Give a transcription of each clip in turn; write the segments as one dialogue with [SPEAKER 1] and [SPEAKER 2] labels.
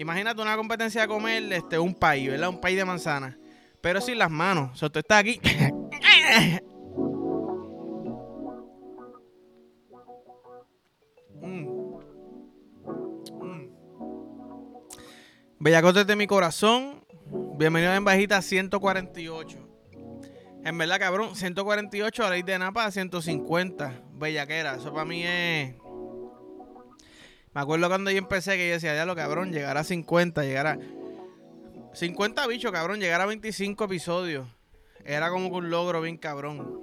[SPEAKER 1] Imagínate una competencia de comer este, un país, ¿verdad? Un país de manzana. Pero sin las manos. O sea, tú estás aquí. Mm. Mm. Bellacotes de mi corazón. Bienvenido en bajita 148. En verdad, cabrón, 148 a la de Napa 150. Bellaquera. Eso para mí es. Me acuerdo cuando yo empecé que yo decía, ya lo cabrón, llegar a 50, llegar a. 50 bichos, cabrón, llegar a 25 episodios. Era como que un logro bien cabrón.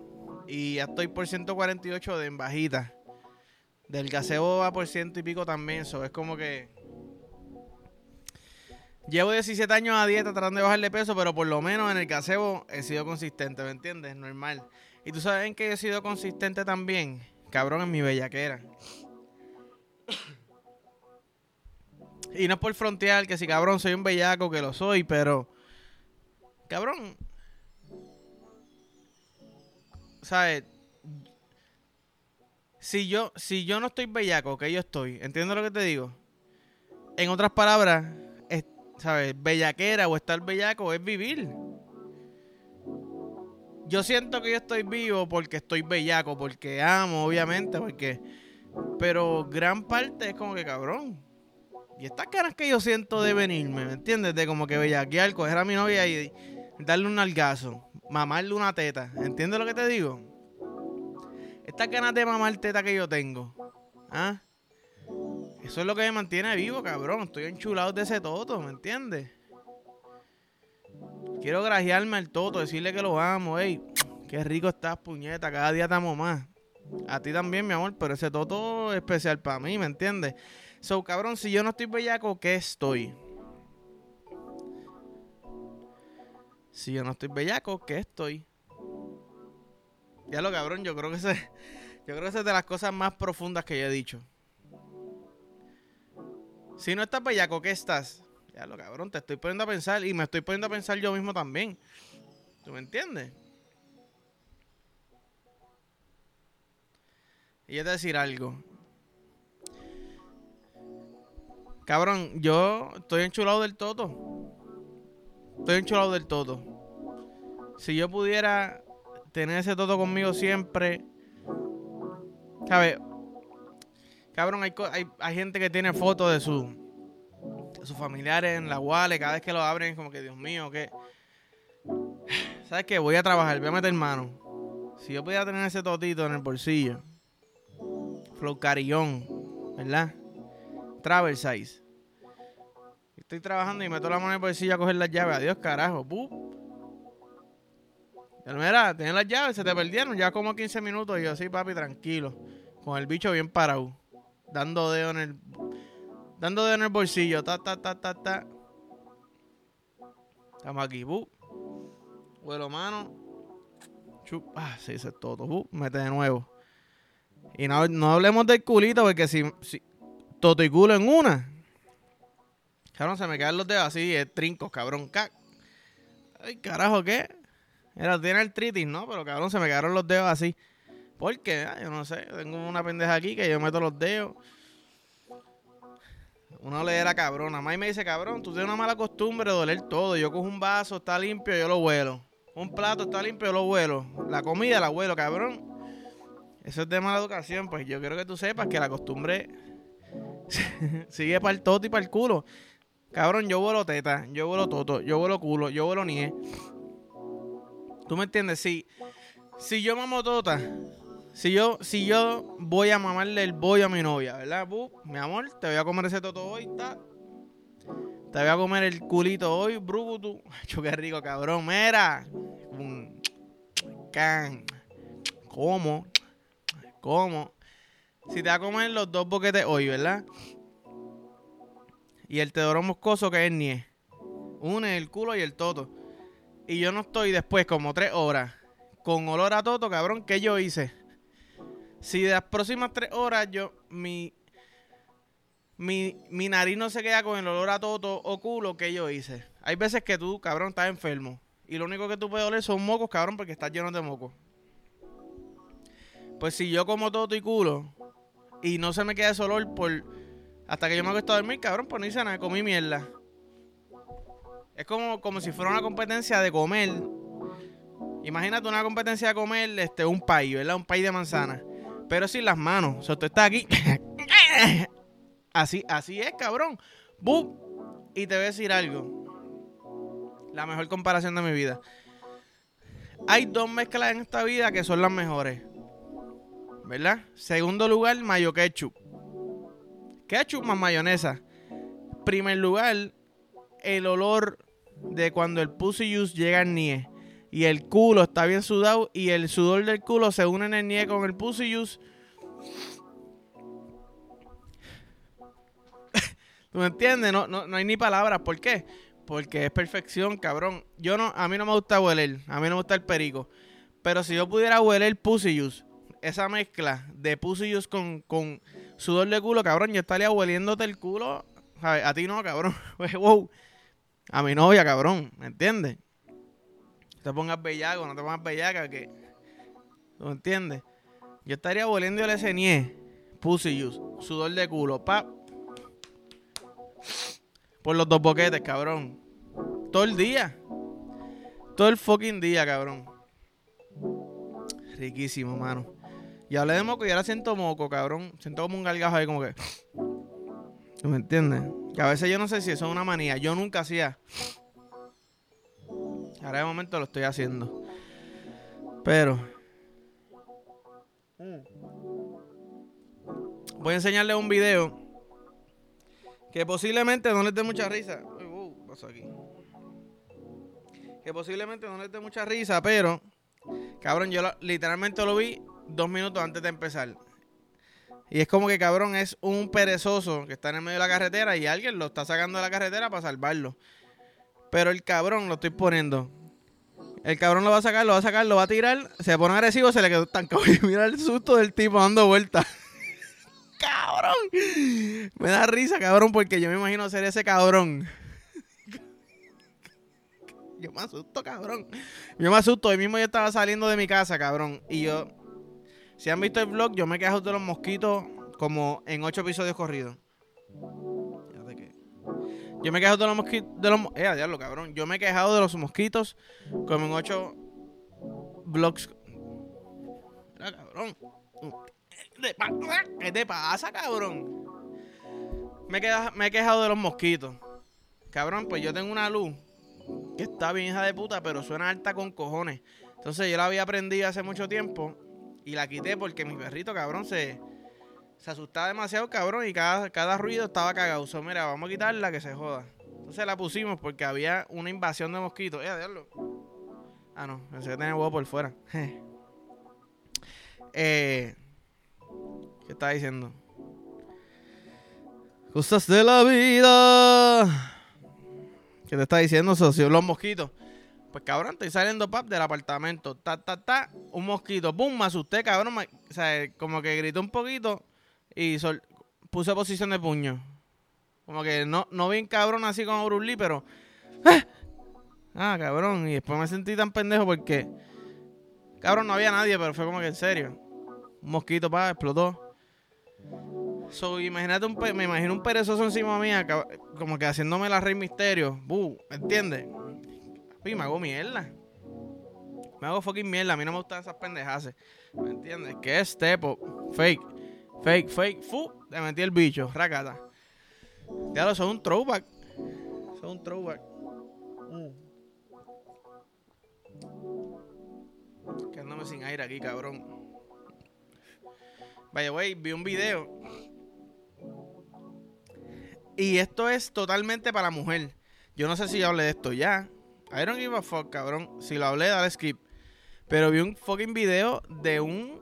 [SPEAKER 1] Y ya estoy por 148 de en bajita. Del gaseo va por ciento y pico también. Eso es como que. Llevo 17 años a dieta tratando de bajar de peso, pero por lo menos en el gaseo he sido consistente, ¿me entiendes? Normal. Y tú sabes en que he sido consistente también, cabrón, en mi bellaquera. Y no es por frontear que si cabrón soy un bellaco, que lo soy, pero. Cabrón. ¿Sabes? Si yo, si yo no estoy bellaco, que yo estoy, ¿entiendes lo que te digo? En otras palabras, es, ¿sabes? Bellaquera o estar bellaco es vivir. Yo siento que yo estoy vivo porque estoy bellaco, porque amo, obviamente, porque. Pero gran parte es como que cabrón. Y estas caras que yo siento de venirme, ¿me entiendes? De como que bellaquear, coger a mi novia y darle un algazo, mamarle una teta. ¿Entiendes lo que te digo? Estas ganas de mamar teta que yo tengo. ¿Ah? Eso es lo que me mantiene vivo, cabrón. Estoy enchulado de ese toto, ¿me entiendes? Quiero grajearme al toto, decirle que lo amo, ey. Qué rico estás, puñeta. Cada día te amo más. A ti también, mi amor, pero ese toto es especial para mí, ¿me entiendes? So, cabrón, si yo no estoy bellaco, ¿qué estoy? Si yo no estoy bellaco, ¿qué estoy? Ya lo cabrón, yo creo que ese, yo creo que esa es de las cosas más profundas que yo he dicho. Si no estás bellaco, ¿qué estás? Ya lo cabrón, te estoy poniendo a pensar y me estoy poniendo a pensar yo mismo también. ¿Tú me entiendes? Y es decir algo. Cabrón, yo estoy enchulado del todo. Estoy enchulado del todo. Si yo pudiera tener ese todo conmigo siempre. ¿Sabes? Cabrón, hay, hay, gente que tiene fotos de, su, sus familiares en la wallet. Cada vez que lo abren, como que, Dios mío, que. ¿Sabes qué? Voy a trabajar, voy a meter mano. Si yo pudiera tener ese totito en el bolsillo. Flow carillón, ¿verdad? Travel size. Estoy trabajando y meto la mano en el bolsillo a coger las llaves. Adiós, carajo. ¡Bup! Mira, tienes las llaves, se te perdieron. Ya como 15 minutos. Y yo, sí, papi, tranquilo. Con el bicho bien parado. Dando dedo en el. Dando dedo en el bolsillo. Ta, ta, ta, ta, ta. Estamos aquí. ¡Bup! Vuelo mano. Chup. Ah, sí, eso es todo. Mete de nuevo. Y no, no hablemos del culito, porque si, si toto y culo en una. Cabrón, se me caen los dedos así, es trincos, cabrón. Ay, carajo, ¿qué? Era, tiene artritis, ¿no? Pero cabrón, se me quedaron los dedos así. ¿Por qué? Ah, yo no sé. Tengo una pendeja aquí que yo meto los dedos. Uno le era cabrón. Más me dice, cabrón, tú tienes una mala costumbre de doler todo. Yo cojo un vaso, está limpio, yo lo vuelo. Un plato está limpio, yo lo vuelo. La comida la vuelo, cabrón. Eso es de mala educación, pues yo quiero que tú sepas que la costumbre sigue para el toto y para el culo. Cabrón, yo vuelo teta, yo vuelo toto, yo vuelo culo, yo vuelo nie. ¿Tú me entiendes? Si, si yo mamo tota, si yo, si yo voy a mamarle el bollo a mi novia, ¿verdad? mi amor, te voy a comer ese toto hoy, ta. Te voy a comer el culito hoy, bruto. Qué rico, cabrón. Mira. Can. ¿Cómo? ¿Cómo? Si te va a comer los dos boquetes hoy, ¿verdad? Y el teodoro moscoso que es nie. Une el culo y el toto. Y yo no estoy después como tres horas con olor a toto, cabrón, ¿qué yo hice? Si de las próximas tres horas yo, mi, mi, mi nariz no se queda con el olor a toto o culo, ¿qué yo hice? Hay veces que tú, cabrón, estás enfermo. Y lo único que tú puedes oler son mocos, cabrón, porque estás lleno de mocos. Pues si yo como toto y culo y no se me queda ese olor por Hasta que yo me acuesto a dormir, cabrón, pues no hice nada, comí mierda. Es como, como si fuera una competencia de comer. Imagínate una competencia de comer este, un país, ¿verdad? Un país de manzana. Pero sin las manos. O sea, tú estás aquí. así, así es, cabrón. ¡Bum! Y te voy a decir algo. La mejor comparación de mi vida. Hay dos mezclas en esta vida que son las mejores. ¿Verdad? Segundo lugar, mayo ketchup. Ketchup más mayonesa. Primer lugar, el olor de cuando el pussy juice llega al nie y el culo está bien sudado y el sudor del culo se une en el nie con el pussy juice. ¿Tú me entiendes? No, no, no hay ni palabras. ¿Por qué? Porque es perfección, cabrón. Yo no, a mí no me gusta hueler, a mí no me gusta el perico. Pero si yo pudiera hueler pussy juice, esa mezcla de pussy juice con, con sudor de culo, cabrón, yo estaría hueliéndote el culo. A, ti no, cabrón. wow a mi novia, cabrón, ¿me entiendes? No te pongas bellaco, no te pongas bellaca, que. ¿Tú entiendes? Yo estaría volviendo el SNE, pussy juice, sudor de culo, pa. Por los dos boquetes, cabrón. Todo el día. Todo el fucking día, cabrón. Riquísimo, mano. Y hablé de moco y ahora siento moco, cabrón. Siento como un gargajo ahí, como que. ¿Me entiendes? Que a veces yo no sé si eso es una manía. Yo nunca hacía. Ahora de momento lo estoy haciendo. Pero. Voy a enseñarles un video. Que posiblemente no les dé mucha risa. Uy, uh, pasó aquí. Que posiblemente no les dé mucha risa, pero. Cabrón, yo literalmente lo vi dos minutos antes de empezar. Y es como que cabrón es un perezoso que está en el medio de la carretera y alguien lo está sacando de la carretera para salvarlo. Pero el cabrón lo estoy poniendo. El cabrón lo va a sacar, lo va a sacar, lo va a tirar, se pone agresivo, se le quedó estancado. Y mira el susto del tipo dando vueltas. cabrón. Me da risa, cabrón, porque yo me imagino ser ese cabrón. yo me asusto, cabrón. Yo me asusto. Hoy mismo yo estaba saliendo de mi casa, cabrón. Y yo si han visto el vlog, yo me he quejado de los mosquitos como en ocho episodios corridos. Yo me he quejado de los mosquitos. De los, eh, diablo, cabrón. Yo me he quejado de los mosquitos como en ocho vlogs. Mira, cabrón. ¿Qué te pasa, cabrón? Me he, me he quejado de los mosquitos. Cabrón, pues yo tengo una luz que está bien hija de puta, pero suena alta con cojones. Entonces yo la había aprendido hace mucho tiempo y la quité porque mi perrito, cabrón, se, se asustaba demasiado, cabrón, y cada, cada ruido estaba cagado. So, mira, vamos a quitarla que se joda. Entonces la pusimos porque había una invasión de mosquitos. Eh, diablo. Ah, no, pensé que tenía huevo por fuera. eh, ¿Qué estaba diciendo? Cosas de la vida. ¿Qué te está diciendo, socio? Los mosquitos. Pues cabrón, estoy saliendo pap del apartamento. Ta, ta, ta. Un mosquito. Pum, me asusté, cabrón. o sea, como que gritó un poquito y puse posición de puño. Como que no, no bien cabrón así como Bruce Lee, pero. ¡ah! ¡Ah! cabrón. Y después me sentí tan pendejo porque. Cabrón, no había nadie, pero fue como que en serio. Un mosquito, pa, explotó. So, imagínate un me imagino un perezoso encima mía, como que haciéndome la rey misterio. ¿Me entiendes? Me hago mierda. Me hago fucking mierda. A mí no me gustan esas pendejas. ¿Me entiendes? ¿Qué es tepo? Fake. Fake, fake. Fu. Te metí el bicho. Racata. Ya lo son un throwback. Son un throwback. Mm. Quedándome sin aire aquí, cabrón. Vaya, wey, vi un video. Y esto es totalmente para mujer. Yo no sé si hablé de esto ya. I don't give a fuck, cabrón. Si lo hablé, dale skip. Pero vi un fucking video de un.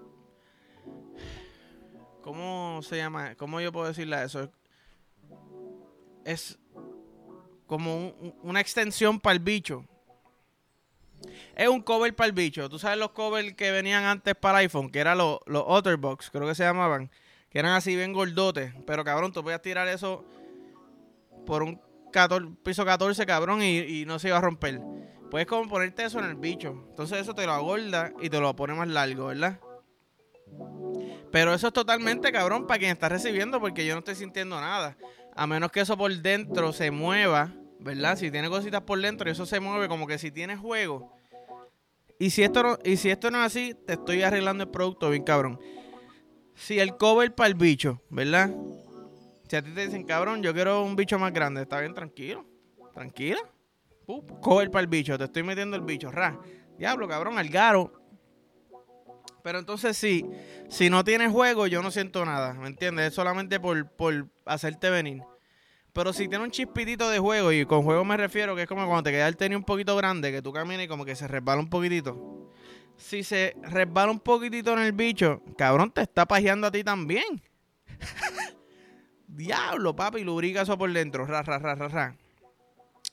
[SPEAKER 1] ¿Cómo se llama? ¿Cómo yo puedo decirle eso? Es como una extensión para el bicho. Es un cover para el bicho. Tú sabes los covers que venían antes para iPhone, que eran los, Otterbox, creo que se llamaban. Que eran así bien gordotes. Pero cabrón, tú puedes tirar eso por un piso 14, cabrón, y, no se iba a romper. Puedes como ponerte eso en el bicho. Entonces eso te lo agorda y te lo pone más largo, ¿verdad? Pero eso es totalmente cabrón para quien está recibiendo porque yo no estoy sintiendo nada. A menos que eso por dentro se mueva, ¿verdad? Si tiene cositas por dentro y eso se mueve como que si tiene juego. Y si esto y si esto no es así, te estoy arreglando el producto bien cabrón. Si el cover para el bicho, ¿verdad? Si a ti te dicen, cabrón, yo quiero un bicho más grande, está bien, tranquilo. Tranquila. cover para el bicho, te estoy metiendo el bicho, ra. Diablo, cabrón, al garo pero entonces sí, si no tienes juego, yo no siento nada, ¿me entiendes? Es solamente por, por hacerte venir. Pero si tiene un chispitito de juego, y con juego me refiero que es como cuando te queda el tenis un poquito grande, que tú caminas y como que se resbala un poquitito. Si se resbala un poquitito en el bicho, cabrón, te está pajeando a ti también. Diablo, papi, lubrica eso por dentro. Ra, ra, ra, ra, ra.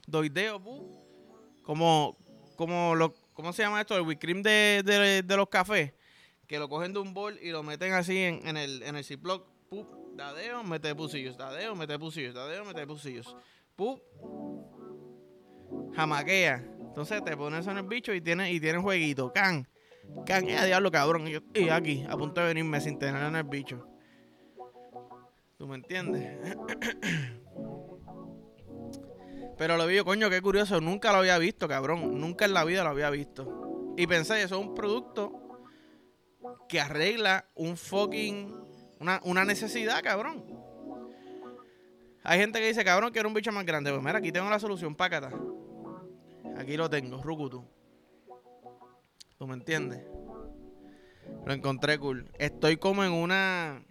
[SPEAKER 1] Doideo, pu. Como, como lo, ¿cómo se llama esto? El whipped cream de, de, los cafés que lo cogen de un bol y lo meten así en, en el, en el Ziploc. Pup, dadeo, mete pusillos, dadeo, mete pusillos, dadeo, mete pusillos. Pup, jamaquea. Entonces te pones en el bicho y tienes y tiene jueguito. Can, can, eh, diablo cabrón. Y, yo, y aquí, a punto de venirme sin tener en el bicho. ¿Tú me entiendes? Pero lo vi yo, coño, qué curioso. Nunca lo había visto, cabrón. Nunca en la vida lo había visto. Y pensé, eso es un producto que arregla un fucking. Una, necesidad, cabrón. Hay gente que dice, cabrón, quiero un bicho más grande. Pues mira, aquí tengo la solución, pácata. Aquí lo tengo, Rukutu. ¿Tú me entiendes? Lo encontré cool. Estoy como en una.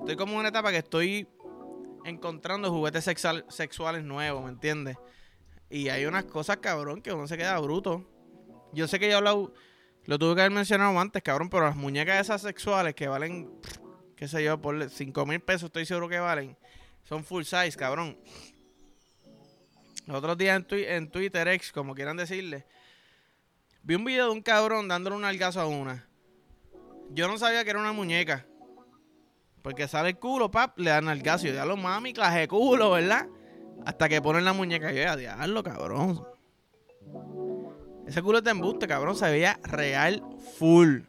[SPEAKER 1] Estoy como en una etapa que estoy encontrando juguetes sexuales nuevos, ¿me entiendes? Y hay unas cosas, cabrón, que uno se queda bruto. Yo sé que yo hablado lo tuve que haber mencionado antes, cabrón, pero las muñecas esas sexuales que valen, qué sé yo, por 5 mil pesos estoy seguro que valen, son full size, cabrón. Los otros días en, Twitter, ex, como quieran decirle, vi un video de un cabrón dándole un algazo a una. Yo no sabía que era una muñeca. Porque sale el culo, pap, le dan algazo. Y yo, ya lo mami, clase culo, ¿verdad? Hasta que ponen la muñeca. Y yo, diablo, cabrón. Ese culo de embuste, cabrón, se veía real full.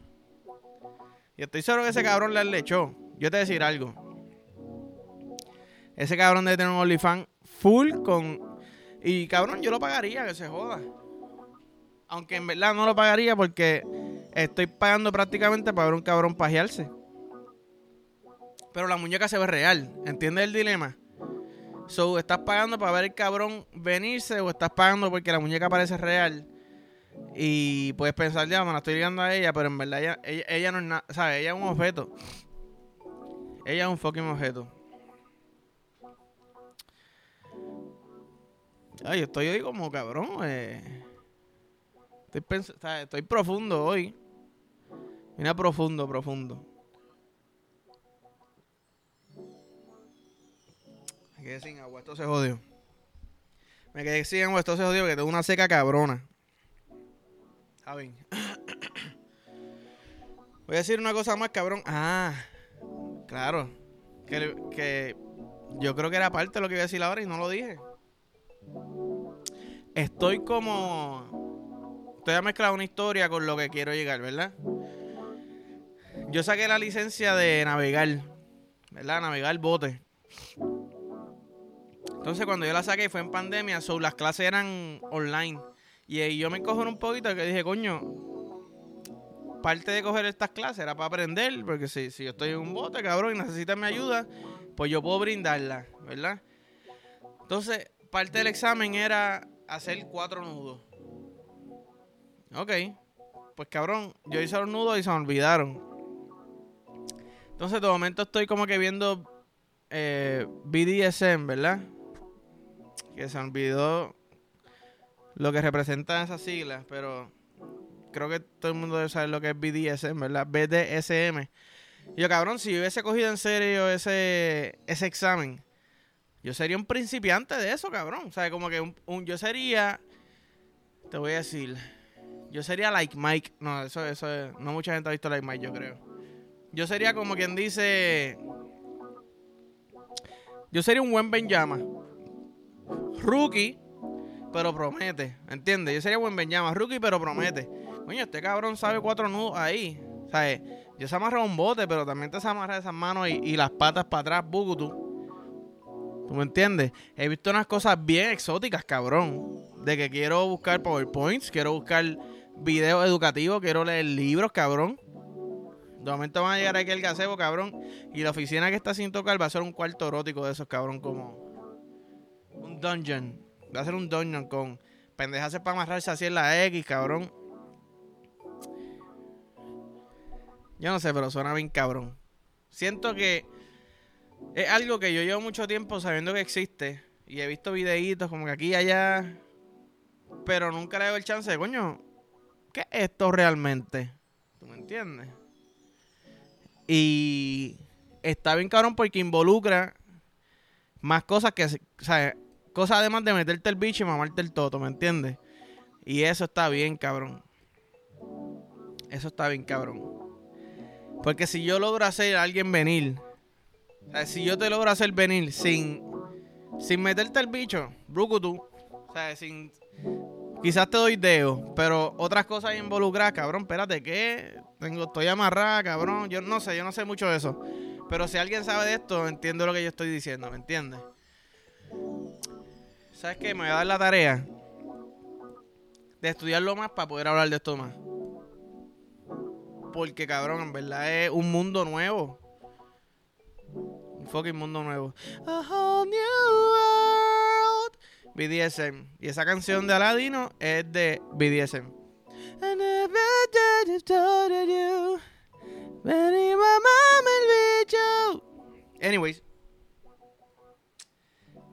[SPEAKER 1] Y estoy seguro que ese cabrón le echó. Yo te voy a decir algo. Ese cabrón debe tener un OnlyFans full con. Y cabrón, yo lo pagaría, que se joda. Aunque en verdad no lo pagaría porque estoy pagando prácticamente para ver un cabrón pajearse. Pero la muñeca se ve real. ¿Entiendes el dilema? So, ¿estás pagando para ver el cabrón venirse o estás pagando porque la muñeca parece real? Y puedes pensar, ya, me la estoy ligando a ella, pero en verdad ella, ella, no es nada, ¿sabes? Ella es un objeto. Ella es un fucking objeto. Ay, estoy hoy como cabrón, eh. Estoy, estoy profundo hoy. Mira, profundo, profundo. Me quedé sin agua, esto se jodió. Me quedé sin agua, esto se jodió, que tengo una seca cabrona. Voy a decir una cosa más, cabrón. Ah, claro. Que, yo creo que era parte de lo que iba a decir ahora y no lo dije. Estoy como. Estoy a mezclar una historia con lo que quiero llegar, ¿verdad? Yo saqué la licencia de navegar, ¿verdad? Navegar bote. Entonces, cuando yo la saqué fue en pandemia, las clases eran online. Y yo me cojo un poquito que dije, coño, parte de coger estas clases era para aprender, porque si, si yo estoy en un bote, cabrón, y necesitas mi ayuda, pues yo puedo brindarla, ¿verdad? Entonces, parte del examen era hacer cuatro nudos. Ok, pues cabrón, yo hice los nudos y se me olvidaron. Entonces, de momento estoy como que viendo eh, BDSM, ¿verdad? Que se olvidó lo que representan esas siglas, pero creo que todo el mundo debe saber lo que es BDSM, ¿verdad? BDSM. Y yo, cabrón, si hubiese cogido en serio ese, ese examen, yo sería un principiante de eso, cabrón. O sea, como que un, yo sería, te voy a decir, yo sería like Mike. No, eso, eso, no mucha gente ha visto like Mike, yo creo. Yo sería como quien dice, yo sería un buen Benjama. Rookie, pero promete. ¿Entiendes? Yo sería buen Benjama, rookie, pero promete. Coño, este cabrón sabe cuatro nudos ahí. ¿Sabes? Yo se amarra un bote, pero también te se amarra esas manos y, las patas para atrás, bugutu. ¿Tú me entiendes? He visto unas cosas bien exóticas, cabrón. De que quiero buscar PowerPoints, quiero buscar videos educativos, quiero leer libros, cabrón. De momento van a llegar aquí el gazebo, cabrón. Y la oficina que está sin tocar va a ser un cuarto erótico de esos, cabrón, como dungeon. Va a ser un dungeon con pendejas para amarrarse así en la X, cabrón. Yo no sé, pero suena bien cabrón. Siento que es algo que yo llevo mucho tiempo sabiendo que existe. Y he visto videitos como que aquí y allá. Pero nunca le doy el chance de, coño, ¿qué es esto realmente? ¿Tú me entiendes? Y está bien cabrón porque involucra más cosas que, o cosas además de meterte el bicho y mamarte el toto, ¿me entiendes? Y eso está bien, cabrón. Eso está bien, cabrón. Porque si yo logro hacer a alguien venir, o sea, si yo te logro hacer venir sin, sin meterte el bicho, brucutu, o sea, sin. Quizás te doy deo, pero otras cosas involucradas, cabrón, espérate, ¿qué? Tengo, estoy amarrada, cabrón. Yo no sé, yo no sé mucho de eso. Pero si alguien sabe de esto, entiendo lo que yo estoy diciendo, ¿me entiendes? ¿Sabes qué? Me voy a dar la tarea de estudiarlo más para poder hablar de esto más. Porque, cabrón, en verdad es un mundo nuevo. Un fucking mundo nuevo. A whole new world. BDSM. Y esa canción de Aladino es de BDSM. Anyways.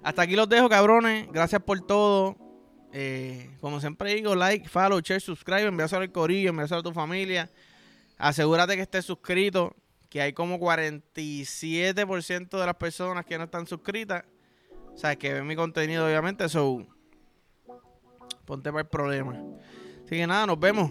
[SPEAKER 1] Hasta aquí los dejo, cabrones. Gracias por todo. Eh, como siempre digo, like, follow, share, subscribe, envíaselo al corillo, envíaselo a tu familia. Asegúrate que estés suscrito, que hay como 47% de las personas que no están suscritas. O sea, que ven mi contenido, obviamente, eso. Ponte para el problema. Así que nada, nos vemos.